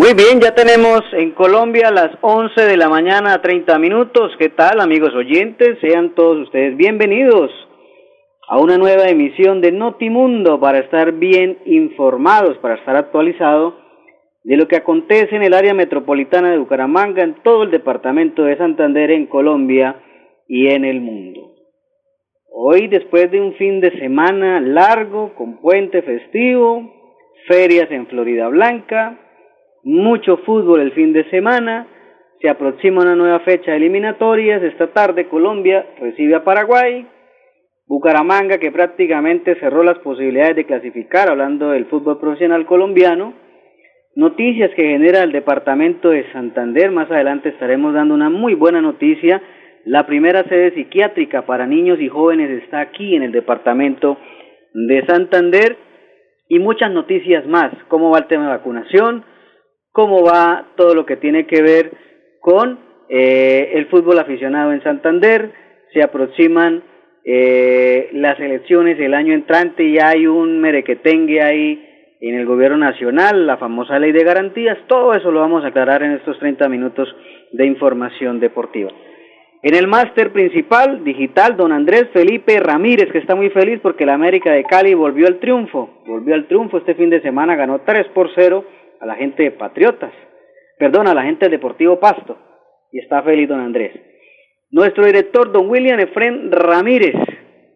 Muy bien, ya tenemos en Colombia las 11 de la mañana, 30 minutos. ¿Qué tal, amigos oyentes? Sean todos ustedes bienvenidos a una nueva emisión de Notimundo para estar bien informados, para estar actualizados de lo que acontece en el área metropolitana de Bucaramanga, en todo el departamento de Santander, en Colombia y en el mundo. Hoy, después de un fin de semana largo, con puente festivo, ferias en Florida Blanca, mucho fútbol el fin de semana, se aproxima una nueva fecha de eliminatorias, esta tarde Colombia recibe a Paraguay, Bucaramanga que prácticamente cerró las posibilidades de clasificar, hablando del fútbol profesional colombiano, noticias que genera el departamento de Santander, más adelante estaremos dando una muy buena noticia, la primera sede psiquiátrica para niños y jóvenes está aquí en el departamento de Santander y muchas noticias más, cómo va el tema de vacunación, cómo va todo lo que tiene que ver con eh, el fútbol aficionado en Santander. Se aproximan eh, las elecciones el año entrante y hay un merequetengue ahí en el gobierno nacional, la famosa ley de garantías. Todo eso lo vamos a aclarar en estos 30 minutos de información deportiva. En el máster principal digital, don Andrés Felipe Ramírez, que está muy feliz porque la América de Cali volvió al triunfo. Volvió al triunfo este fin de semana, ganó 3 por 0 a la gente de Patriotas, perdón, a la gente del Deportivo Pasto, y está feliz don Andrés. Nuestro director, don William Efren Ramírez,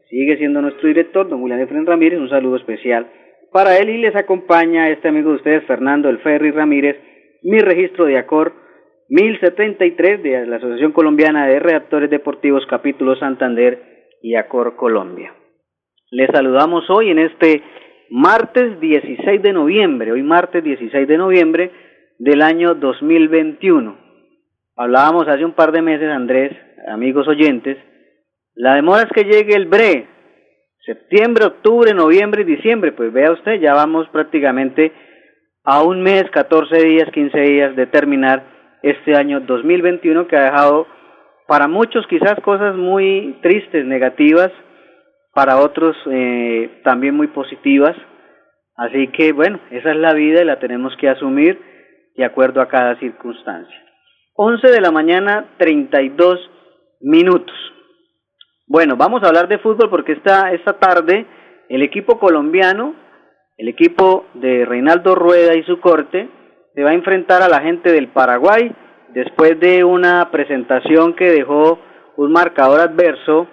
sigue siendo nuestro director, don William Efren Ramírez, un saludo especial para él y les acompaña este amigo de ustedes, Fernando El Ferri Ramírez, mi registro de ACOR 1073 de la Asociación Colombiana de Redactores Deportivos, capítulo Santander y ACOR Colombia. Les saludamos hoy en este martes 16 de noviembre, hoy martes 16 de noviembre del año 2021. Hablábamos hace un par de meses, Andrés, amigos oyentes, la demora es que llegue el BRE, septiembre, octubre, noviembre y diciembre, pues vea usted, ya vamos prácticamente a un mes, 14 días, 15 días de terminar este año 2021 que ha dejado para muchos quizás cosas muy tristes, negativas, para otros eh, también muy positivas. Así que bueno, esa es la vida y la tenemos que asumir de acuerdo a cada circunstancia. 11 de la mañana, 32 minutos. Bueno, vamos a hablar de fútbol porque esta, esta tarde el equipo colombiano, el equipo de Reinaldo Rueda y su corte, se va a enfrentar a la gente del Paraguay después de una presentación que dejó un marcador adverso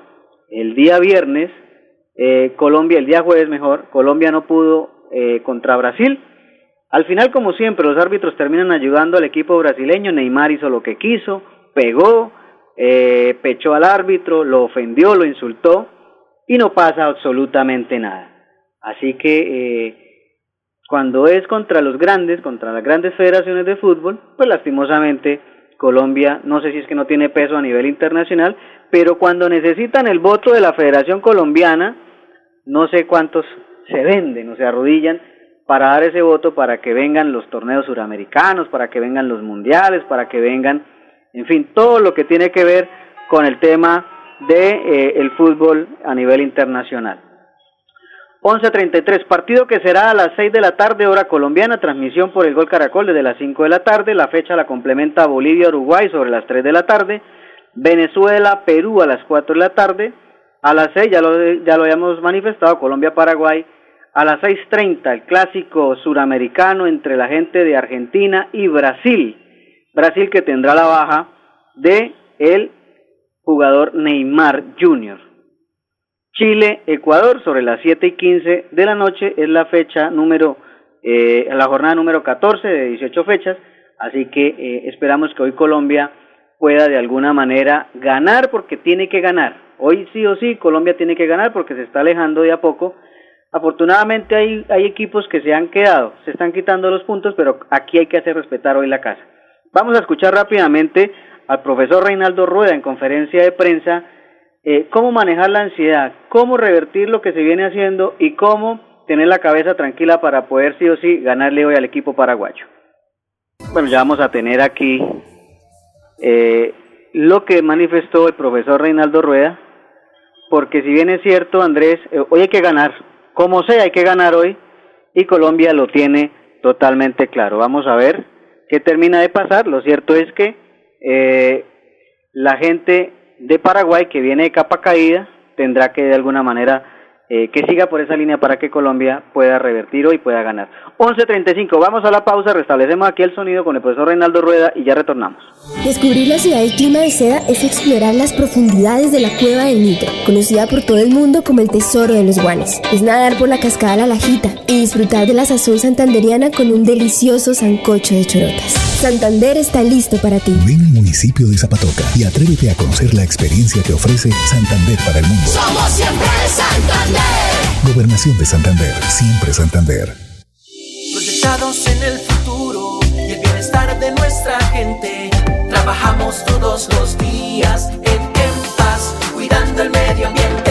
el día viernes eh, Colombia, el día jueves mejor, Colombia no pudo eh, contra Brasil. Al final, como siempre, los árbitros terminan ayudando al equipo brasileño. Neymar hizo lo que quiso, pegó, eh, pechó al árbitro, lo ofendió, lo insultó y no pasa absolutamente nada. Así que eh, cuando es contra los grandes, contra las grandes federaciones de fútbol, pues lastimosamente Colombia, no sé si es que no tiene peso a nivel internacional, pero cuando necesitan el voto de la Federación Colombiana, no sé cuántos se venden o se arrodillan para dar ese voto para que vengan los torneos suramericanos, para que vengan los mundiales, para que vengan, en fin, todo lo que tiene que ver con el tema de eh, el fútbol a nivel internacional. 11.33, partido que será a las 6 de la tarde, hora colombiana, transmisión por el Gol Caracol desde las 5 de la tarde, la fecha la complementa Bolivia-Uruguay sobre las 3 de la tarde, Venezuela-Perú a las 4 de la tarde, a las 6 ya lo, ya lo habíamos manifestado, Colombia-Paraguay, a las 6.30 el clásico suramericano entre la gente de Argentina y Brasil, Brasil que tendrá la baja de el jugador Neymar Jr. Chile-Ecuador sobre las 7 y 15 de la noche es la fecha número, eh, la jornada número 14 de 18 fechas, así que eh, esperamos que hoy Colombia pueda de alguna manera ganar porque tiene que ganar. Hoy sí o sí Colombia tiene que ganar porque se está alejando de a poco. Afortunadamente hay, hay equipos que se han quedado, se están quitando los puntos, pero aquí hay que hacer respetar hoy la casa. Vamos a escuchar rápidamente al profesor Reinaldo Rueda en conferencia de prensa eh, cómo manejar la ansiedad, cómo revertir lo que se viene haciendo y cómo tener la cabeza tranquila para poder sí o sí ganarle hoy al equipo paraguayo. Bueno, ya vamos a tener aquí eh, lo que manifestó el profesor Reinaldo Rueda, porque si bien es cierto, Andrés, eh, hoy hay que ganar, como sea, hay que ganar hoy, y Colombia lo tiene totalmente claro. Vamos a ver qué termina de pasar. Lo cierto es que eh, la gente de Paraguay que viene de capa caída tendrá que de alguna manera eh, que siga por esa línea para que Colombia pueda revertir y pueda ganar. 11.35, vamos a la pausa, restablecemos aquí el sonido con el profesor Reinaldo Rueda y ya retornamos. Descubrir la ciudad del clima de seda es explorar las profundidades de la cueva del Nitro, conocida por todo el mundo como el tesoro de los guanes. Es nadar por la cascada La Lajita y disfrutar de la sazón santanderiana con un delicioso sancocho de chorotas. Santander está listo para ti. Ven al municipio de Zapatoca y atrévete a conocer la experiencia que ofrece Santander para el mundo. Somos siempre Santander. Gobernación de Santander, siempre Santander. Proyectados en el futuro y el bienestar de nuestra gente, trabajamos todos los días en, en paz, cuidando el medio ambiente.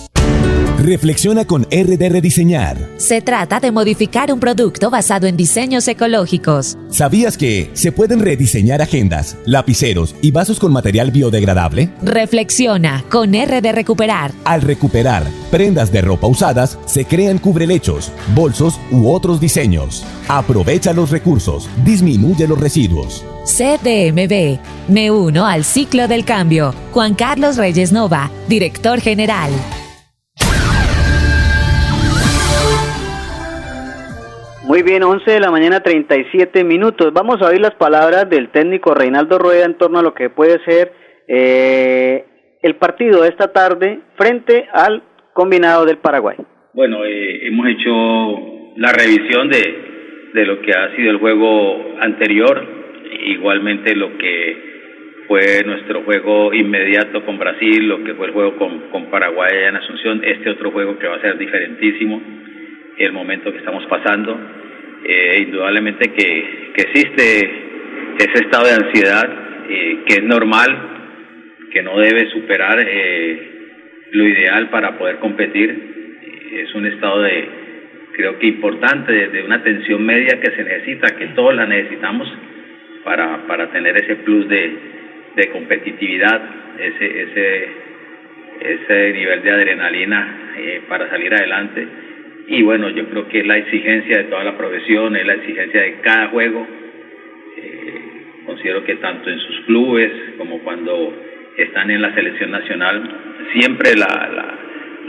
Reflexiona con RD Rediseñar. Se trata de modificar un producto basado en diseños ecológicos. ¿Sabías que se pueden rediseñar agendas, lapiceros y vasos con material biodegradable? Reflexiona con RD Recuperar. Al recuperar prendas de ropa usadas, se crean cubrelechos, bolsos u otros diseños. Aprovecha los recursos, disminuye los residuos. CDMB. Me uno al ciclo del cambio. Juan Carlos Reyes Nova, director general. Muy bien, 11 de la mañana, 37 minutos. Vamos a oír las palabras del técnico Reinaldo Rueda en torno a lo que puede ser eh, el partido de esta tarde frente al combinado del Paraguay. Bueno, eh, hemos hecho la revisión de, de lo que ha sido el juego anterior, igualmente lo que fue nuestro juego inmediato con Brasil, lo que fue el juego con, con Paraguay en Asunción, este otro juego que va a ser diferentísimo, el momento que estamos pasando. Eh, indudablemente que, que existe ese estado de ansiedad eh, que es normal, que no debe superar eh, lo ideal para poder competir. Es un estado de, creo que importante, de, una tensión media que se necesita, que todos la necesitamos para, para tener ese plus de, de competitividad, ese, ese, ese nivel de adrenalina para salir adelante. Y bueno, yo creo que es la exigencia de toda la profesión, es la exigencia de cada juego. Eh, considero que tanto en sus clubes como cuando están en la selección nacional, siempre la,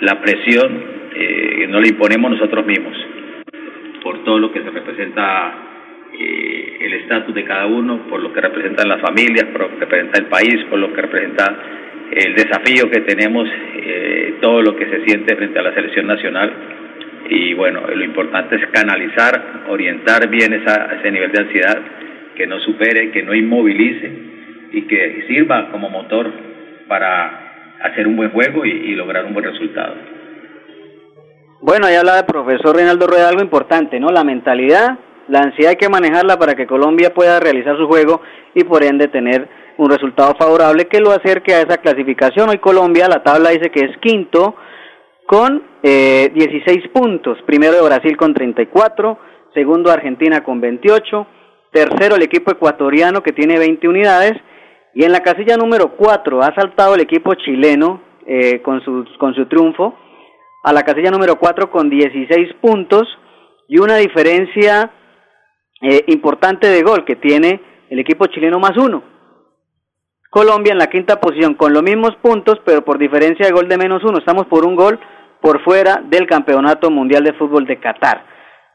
la, presión eh, no la imponemos nosotros mismos, por todo lo que se representa eh, el estatus de cada uno, por lo que representan las familias, por lo que representa el país, por lo que representa el desafío que tenemos, todo lo que se siente frente a la selección nacional. Y bueno, lo importante es canalizar, orientar bien ese nivel de ansiedad, que no supere, que no inmovilice y que sirva como motor para hacer un buen juego y, lograr un buen resultado. Bueno, ahí habla el profesor Reinaldo Rueda algo importante, ¿no? La mentalidad, la ansiedad hay que manejarla para que Colombia pueda realizar su juego y por ende tener un resultado favorable que lo acerque a esa clasificación. Hoy Colombia, la tabla dice que es quinto con eh, 16 puntos, primero de Brasil con 34, segundo Argentina con 28, tercero el equipo ecuatoriano que tiene 20 unidades y en la casilla número 4 ha saltado el equipo chileno eh, con, su, con su triunfo a la casilla número 4 con 16 puntos y una diferencia eh, importante de gol que tiene el equipo chileno más uno. Colombia en la quinta posición con los mismos puntos, pero por diferencia de gol de menos uno. Estamos por un gol por fuera del Campeonato Mundial de Fútbol de Qatar.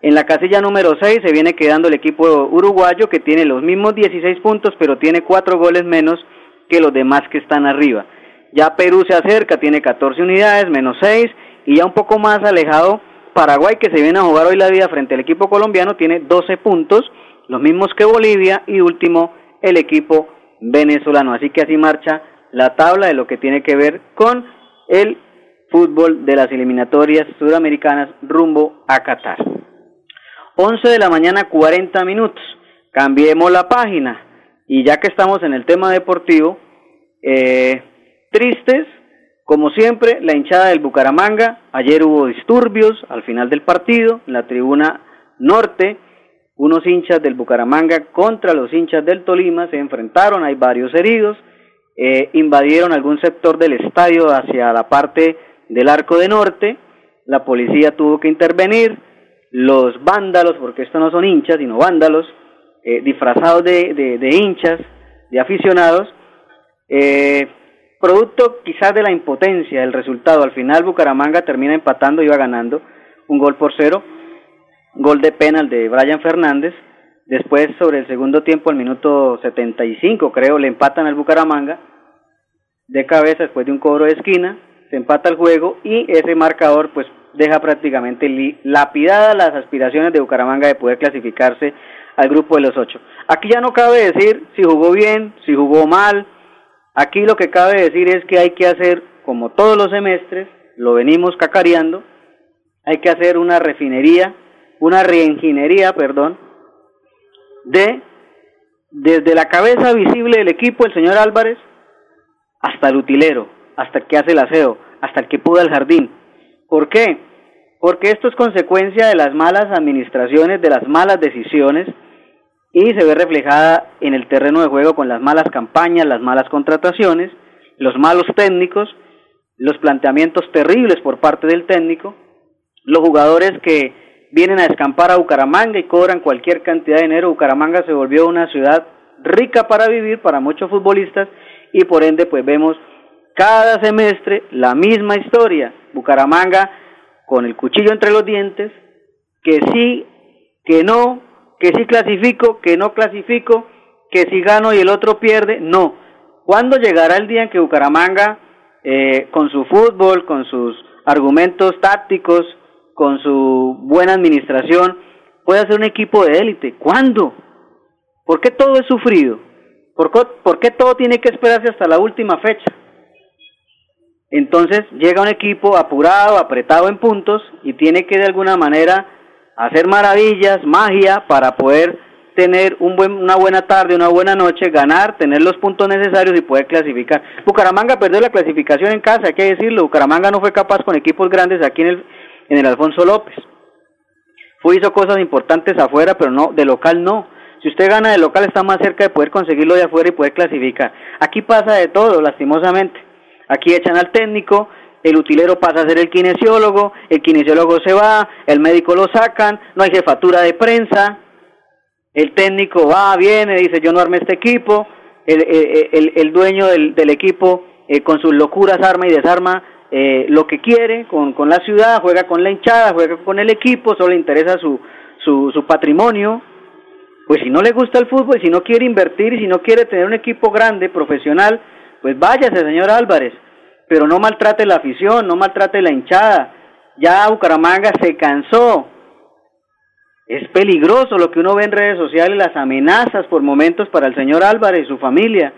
En la casilla número 6 se viene quedando el equipo uruguayo que tiene los mismos 16 puntos, pero tiene cuatro goles menos que los demás que están arriba. Ya Perú se acerca, tiene 14 unidades, menos 6, y ya un poco más alejado Paraguay, que se viene a jugar hoy la vida frente al equipo colombiano, tiene 12 puntos, los mismos que Bolivia, y último el equipo venezolano. Así que así marcha la tabla de lo que tiene que ver con el fútbol de las eliminatorias sudamericanas rumbo a Qatar. 11 de la mañana 40 minutos. Cambiemos la página. Y ya que estamos en el tema deportivo, eh, tristes, como siempre, la hinchada del Bucaramanga. Ayer hubo disturbios al final del partido en la tribuna norte. Unos hinchas del Bucaramanga contra los hinchas del Tolima se enfrentaron, hay varios heridos. Eh, invadieron algún sector del estadio hacia la parte del arco de norte. La policía tuvo que intervenir los vándalos, porque estos no son hinchas, sino vándalos, eh, disfrazados de, de, hinchas, de aficionados, eh, producto quizás de la impotencia del resultado. Al final Bucaramanga termina empatando, iba ganando un gol por cero, gol de penal de Brian Fernández. Después, sobre el segundo tiempo, al minuto 75, creo, le empatan al Bucaramanga de cabeza después de un cobro de esquina, se empata el juego y ese marcador pues deja prácticamente lapidadas las aspiraciones de Bucaramanga de poder clasificarse al grupo de los ocho. Aquí ya no cabe decir si jugó bien, si jugó mal. Aquí lo que cabe decir es que hay que hacer, como todos los semestres, lo venimos cacareando, hay que hacer una refinería, una reingeniería, perdón, de desde la cabeza visible del equipo, el señor Álvarez, hasta el utilero, hasta el que hace el aseo, hasta el que puda el jardín. ¿Por qué? porque esto es consecuencia de las malas administraciones, de las malas decisiones y se ve reflejada en el terreno de juego con las malas campañas, las malas contrataciones, los malos técnicos, los planteamientos terribles por parte del técnico, los jugadores que vienen a escampar a Bucaramanga y cobran cualquier cantidad de dinero. Bucaramanga se volvió una ciudad rica para vivir para muchos futbolistas y por ende pues vemos cada semestre la misma historia. Bucaramanga con el cuchillo entre los dientes, que sí, que no, que sí clasifico, que no clasifico, que si gano y el otro pierde, no. ¿Cuándo llegará el día en que Bucaramanga, eh, con su fútbol, con sus argumentos tácticos, con su buena administración, pueda ser un equipo de élite? ¿Cuándo? ¿Por qué todo es sufrido? ¿Por qué todo tiene que esperarse hasta la última fecha? Entonces llega un equipo apurado, apretado en puntos y tiene que de alguna manera hacer maravillas, magia para poder tener un buen, una buena tarde, una buena noche, ganar, tener los puntos necesarios y poder clasificar. Bucaramanga perdió la clasificación en casa, hay que decirlo. Bucaramanga no fue capaz con equipos grandes aquí en el, en el Alfonso López. Fue hizo cosas importantes afuera, pero no de local no. Si usted gana de local está más cerca de poder conseguirlo de afuera y poder clasificar. Aquí pasa de todo, lastimosamente. Aquí echan al técnico, el utilero pasa a ser el kinesiólogo, el kinesiólogo se va, el médico lo sacan, no hay jefatura de prensa, el técnico va, viene, dice yo no armé este equipo, el, el, el dueño del, del equipo eh, con sus locuras arma y desarma eh, lo que quiere con, con la ciudad, juega con la hinchada, juega con el equipo, solo le interesa su, su, su patrimonio. Pues si no le gusta el fútbol, si no quiere invertir y si no quiere tener un equipo grande, profesional, pues váyase, señor Álvarez, pero no maltrate la afición, no maltrate la hinchada. Ya Bucaramanga se cansó. Es peligroso lo que uno ve en redes sociales, las amenazas por momentos para el señor Álvarez y su familia,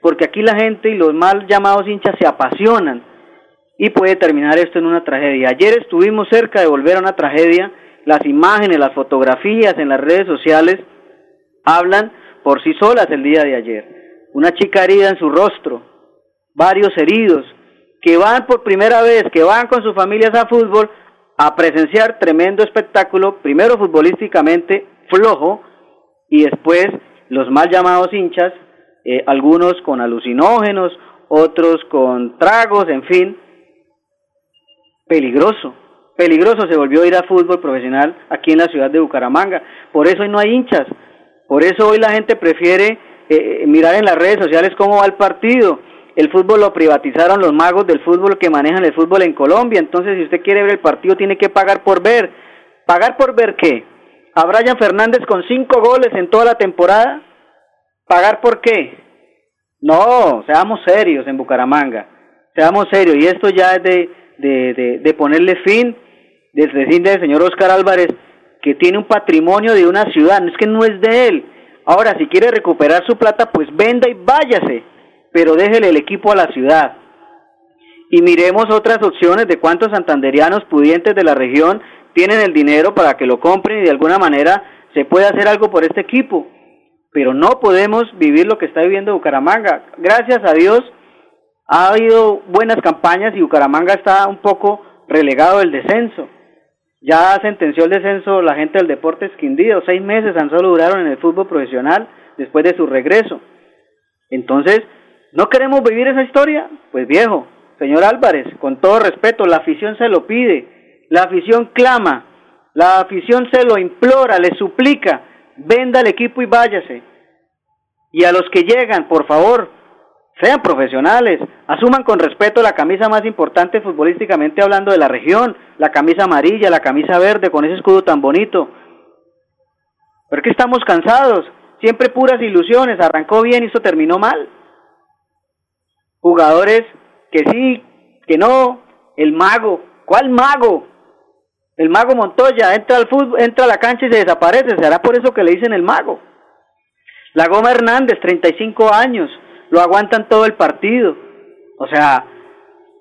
porque aquí la gente y los mal llamados hinchas se apasionan y puede terminar esto en una tragedia. Ayer estuvimos cerca de volver a una tragedia, las imágenes, las fotografías en las redes sociales hablan por sí solas el día de ayer una chica herida en su rostro, varios heridos, que van por primera vez, que van con sus familias a fútbol a presenciar tremendo espectáculo, primero futbolísticamente flojo y después los mal llamados hinchas, eh, algunos con alucinógenos, otros con tragos, en fin. peligroso, peligroso se volvió a ir a fútbol profesional aquí en la ciudad de Bucaramanga. Por eso hoy no hay hinchas, por eso hoy la gente prefiere eh, mirar en las redes sociales cómo va el partido. El fútbol lo privatizaron los magos del fútbol que manejan el fútbol en Colombia. Entonces, si usted quiere ver el partido, tiene que pagar por ver. ¿Pagar por ver qué? ¿A Brian Fernández con cinco goles en toda la temporada? ¿Pagar por qué? No, seamos serios en Bucaramanga. Seamos serios. Y esto ya es de, de, de, ponerle fin, desde fin del señor Oscar Álvarez, que tiene un patrimonio de una ciudad. No es que no es de él. Ahora, si quiere recuperar su plata, pues venda y váyase pero déjele el equipo a la ciudad. Y miremos otras opciones de cuántos santanderianos pudientes de la región tienen el dinero para que lo compren y de alguna manera se puede hacer algo por este equipo. Pero no podemos vivir lo que está viviendo Bucaramanga. Gracias a Dios ha habido buenas campañas y Bucaramanga está un poco relegado del descenso. Ya sentenció el descenso la gente del deporte esquindido. Seis meses tan solo duraron en el fútbol profesional después de su regreso. Entonces, ¿No queremos vivir esa historia? Pues viejo, señor Álvarez, con todo respeto, la afición se lo pide, la afición clama, la afición se lo implora, le suplica, venda el equipo y váyase. Y a los que llegan, por favor, sean profesionales, asuman con respeto la camisa más importante futbolísticamente hablando de la región, la camisa amarilla, la camisa verde con ese escudo tan bonito. Pero que estamos cansados, siempre puras ilusiones, arrancó bien y esto terminó mal jugadores que sí, que no, el mago, ¿cuál mago? El mago Montoya entra al fútbol, entra a la cancha y se desaparece, será por eso que le dicen el mago. La Goma Hernández, 35 años, lo aguantan todo el partido. O sea,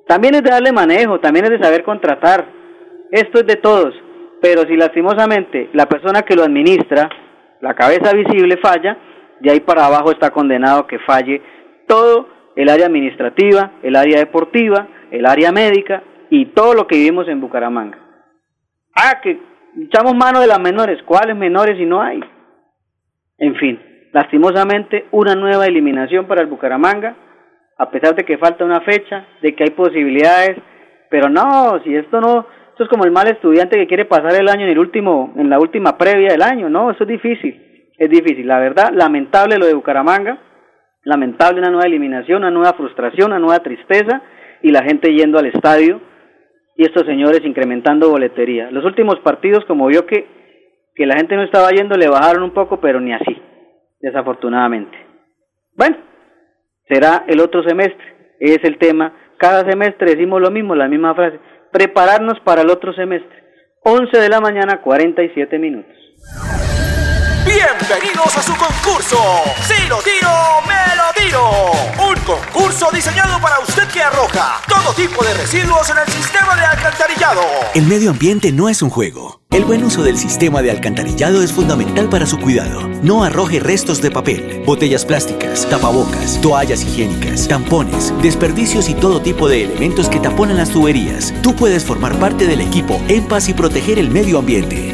también es de darle manejo, también es de saber contratar. Esto es de todos, pero si lastimosamente la persona que lo administra, la cabeza visible falla, de ahí para abajo está condenado que falle todo el área administrativa, el área deportiva, el área médica y todo lo que vivimos en Bucaramanga. Ah, que echamos mano de las menores. ¿Cuáles menores si no hay? En fin, lastimosamente una nueva eliminación para el Bucaramanga, a pesar de que falta una fecha, de que hay posibilidades, pero no, si esto no, esto es como el mal estudiante que quiere pasar el año en el último, en la última previa del año, no, eso es difícil, es difícil, la verdad, lamentable lo de Bucaramanga, Lamentable una nueva eliminación, una nueva frustración, una nueva tristeza y la gente yendo al estadio y estos señores incrementando boletería. Los últimos partidos, como vio que, que la gente no estaba yendo, le bajaron un poco, pero ni así, desafortunadamente. Bueno, será el otro semestre, es el tema. Cada semestre decimos lo mismo, la misma frase, prepararnos para el otro semestre. 11 de la mañana, 47 minutos. Bienvenidos a su concurso. Si lo tiro, me lo tiro. Un concurso diseñado para usted que arroja todo tipo de residuos en el sistema El medio ambiente no es un juego. El buen uso del sistema de alcantarillado es fundamental para su cuidado. No arroje restos de papel, botellas plásticas, tapabocas, toallas higiénicas, tampones, desperdicios y todo tipo de elementos que taponan las tuberías. Tú puedes formar parte del equipo En Paz y proteger el medio ambiente.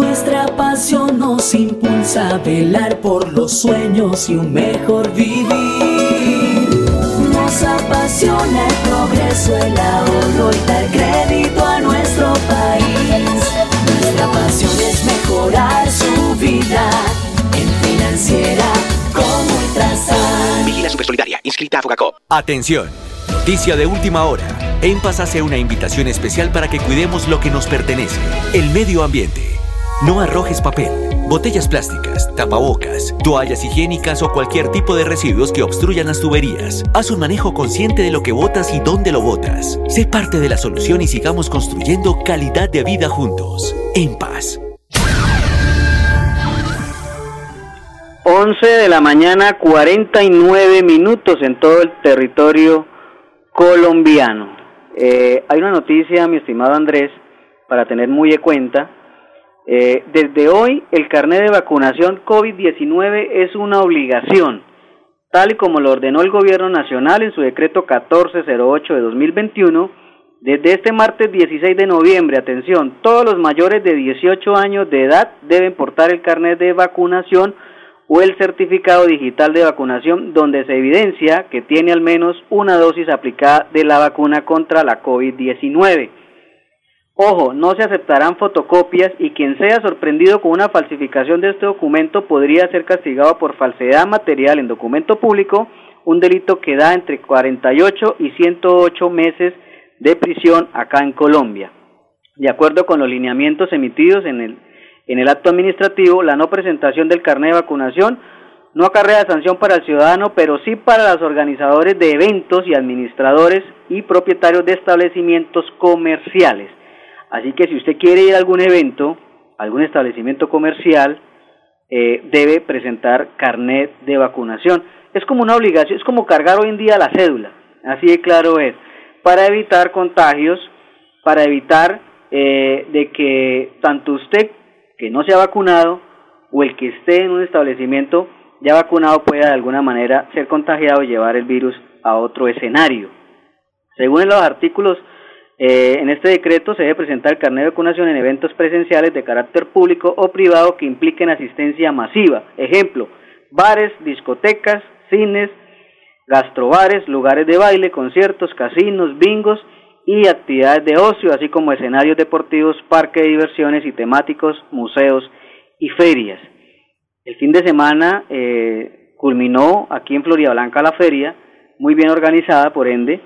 Nuestra pasión nos impulsa a velar por los sueños y un mejor vivir. Nos apasiona el progreso, el ahorro y dar crédito a nuestro país. Nuestra pasión es mejorar su vida en financiera como Ultrasan. Vigila Solidaria, inscrita a Fogacop. Atención, noticia de última hora. En Paz hace una invitación especial para que cuidemos lo que nos pertenece, el medio ambiente. No arrojes papel, botellas plásticas, tapabocas, toallas higiénicas o cualquier tipo de residuos que obstruyan las tuberías. Haz un manejo consciente de lo que botas y dónde lo botas. Sé parte de la solución y sigamos construyendo calidad de vida juntos. En paz. 11 de la mañana, 49 minutos en todo el territorio colombiano. Eh, hay una noticia, mi estimado Andrés, para tener muy en cuenta. Eh, desde hoy, el carnet de vacunación COVID-19 es una obligación, tal y como lo ordenó el Gobierno Nacional en su decreto 1408 de 2021. Desde este martes 16 de noviembre, atención, todos los mayores de 18 años de edad deben portar el carnet de vacunación o el certificado digital de vacunación donde se evidencia que tiene al menos una dosis aplicada de la vacuna contra la COVID-19. Ojo, no se aceptarán fotocopias y quien sea sorprendido con una falsificación de este documento podría ser castigado por falsedad material en documento público, un delito que da entre 48 y 108 meses de prisión acá en Colombia. De acuerdo con los lineamientos emitidos en el en el acto administrativo, la no presentación del carnet de vacunación no acarrea sanción para el ciudadano, pero sí para los organizadores de eventos y administradores y propietarios de establecimientos comerciales. Así que si usted quiere ir a algún evento, algún establecimiento comercial, eh, debe presentar carnet de vacunación. Es como una obligación, es como cargar hoy en día la cédula, así de claro es, para evitar contagios, para evitar eh, de que tanto usted que no se ha vacunado o el que esté en un establecimiento ya vacunado pueda de alguna manera ser contagiado y llevar el virus a otro escenario. Según los artículos eh, en este decreto se debe presentar el carnet de vacunación en eventos presenciales de carácter público o privado que impliquen asistencia masiva. Ejemplo, bares, discotecas, cines, gastrobares, lugares de baile, conciertos, casinos, bingos y actividades de ocio, así como escenarios deportivos, parques de diversiones y temáticos, museos y ferias. El fin de semana eh, culminó aquí en Florida Blanca la feria, muy bien organizada por ende,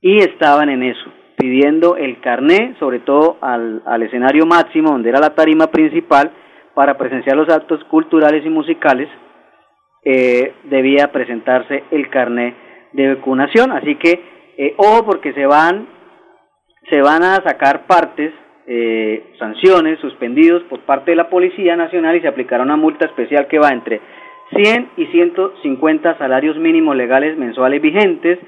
y estaban en eso, pidiendo el carné, sobre todo al, al escenario máximo, donde era la tarima principal, para presenciar los actos culturales y musicales, eh, debía presentarse el carné de vacunación. Así que, eh, ojo, porque se van se van a sacar partes, eh, sanciones, suspendidos por parte de la Policía Nacional y se aplicará una multa especial que va entre 100 y 150 salarios mínimos legales mensuales vigentes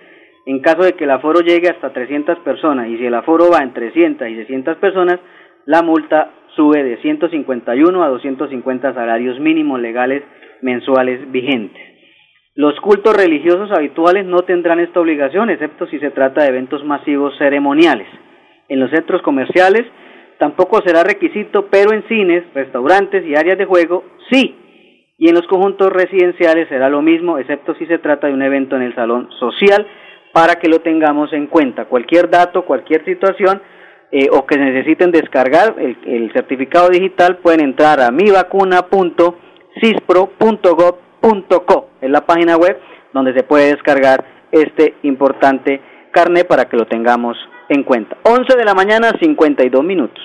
en caso de que el aforo llegue hasta 300 personas y si el aforo va entre 300 y 600 personas, la multa sube de 151 a 250 salarios mínimos legales mensuales vigentes. Los cultos religiosos habituales no tendrán esta obligación, excepto si se trata de eventos masivos ceremoniales en los centros comerciales tampoco será requisito, pero en cines, restaurantes y áreas de juego sí. Y en los conjuntos residenciales será lo mismo, excepto si se trata de un evento en el salón social, para que lo tengamos en cuenta. Cualquier dato, cualquier situación eh, o que necesiten descargar el, el, certificado digital pueden entrar a mivacuna.cispro.gov.co, es la página web donde se puede descargar este importante carnet para que lo tengamos en cuenta. 11 de la mañana, 52 minutos.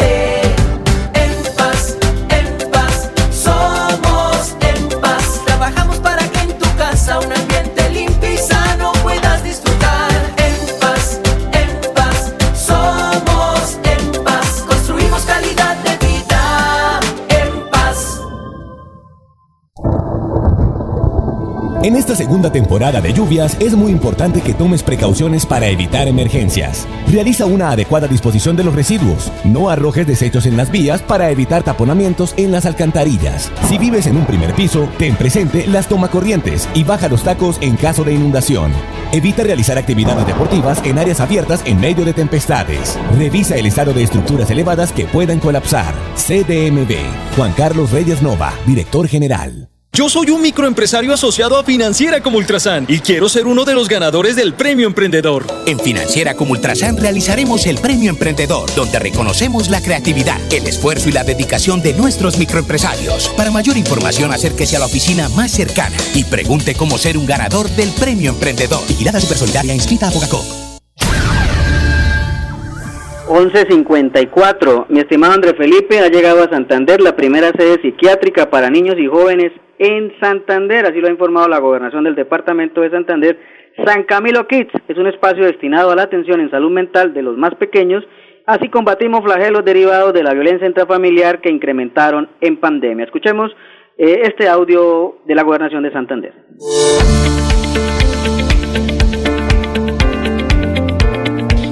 Esta segunda temporada de lluvias es muy importante que tomes precauciones para evitar emergencias. Realiza una adecuada disposición de los residuos. No arrojes desechos en las vías para evitar taponamientos en las alcantarillas. Si vives en un primer piso, ten presente las tomacorrientes y baja los tacos en caso de inundación. Evita realizar actividades deportivas en áreas abiertas en medio de tempestades. Revisa el estado de estructuras elevadas que puedan colapsar. CDMB. Juan Carlos Reyes Nova, director general. Yo soy un microempresario asociado a Financiera como Ultrasan y quiero ser uno de los ganadores del Premio Emprendedor. En Financiera como Ultrasan realizaremos el Premio Emprendedor, donde reconocemos la creatividad, el esfuerzo y la dedicación de nuestros microempresarios. Para mayor información, acérquese a la oficina más cercana y pregunte cómo ser un ganador del Premio Emprendedor. Vigilada Supersolidaria inscrita a Fogacop. 11.54. Mi estimado André Felipe, ha llegado a Santander la primera sede psiquiátrica para niños y jóvenes en Santander, así lo ha informado la gobernación del departamento de Santander. San Camilo Kids es un espacio destinado a la atención en salud mental de los más pequeños, así combatimos flagelos derivados de la violencia intrafamiliar que incrementaron en pandemia. Escuchemos eh, este audio de la gobernación de Santander.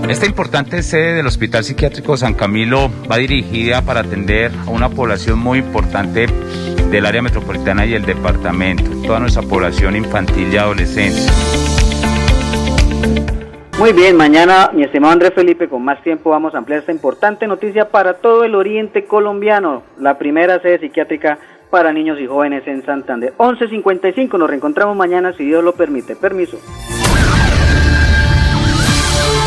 Esta importante sede del Hospital Psiquiátrico San Camilo va dirigida para atender a una población muy importante del área metropolitana y el departamento, toda nuestra población infantil y adolescente. Muy bien, mañana, mi estimado Andrés Felipe, con más tiempo vamos a ampliar esta importante noticia para todo el oriente colombiano, la primera sede psiquiátrica para niños y jóvenes en Santander. 11.55, nos reencontramos mañana si Dios lo permite. Permiso.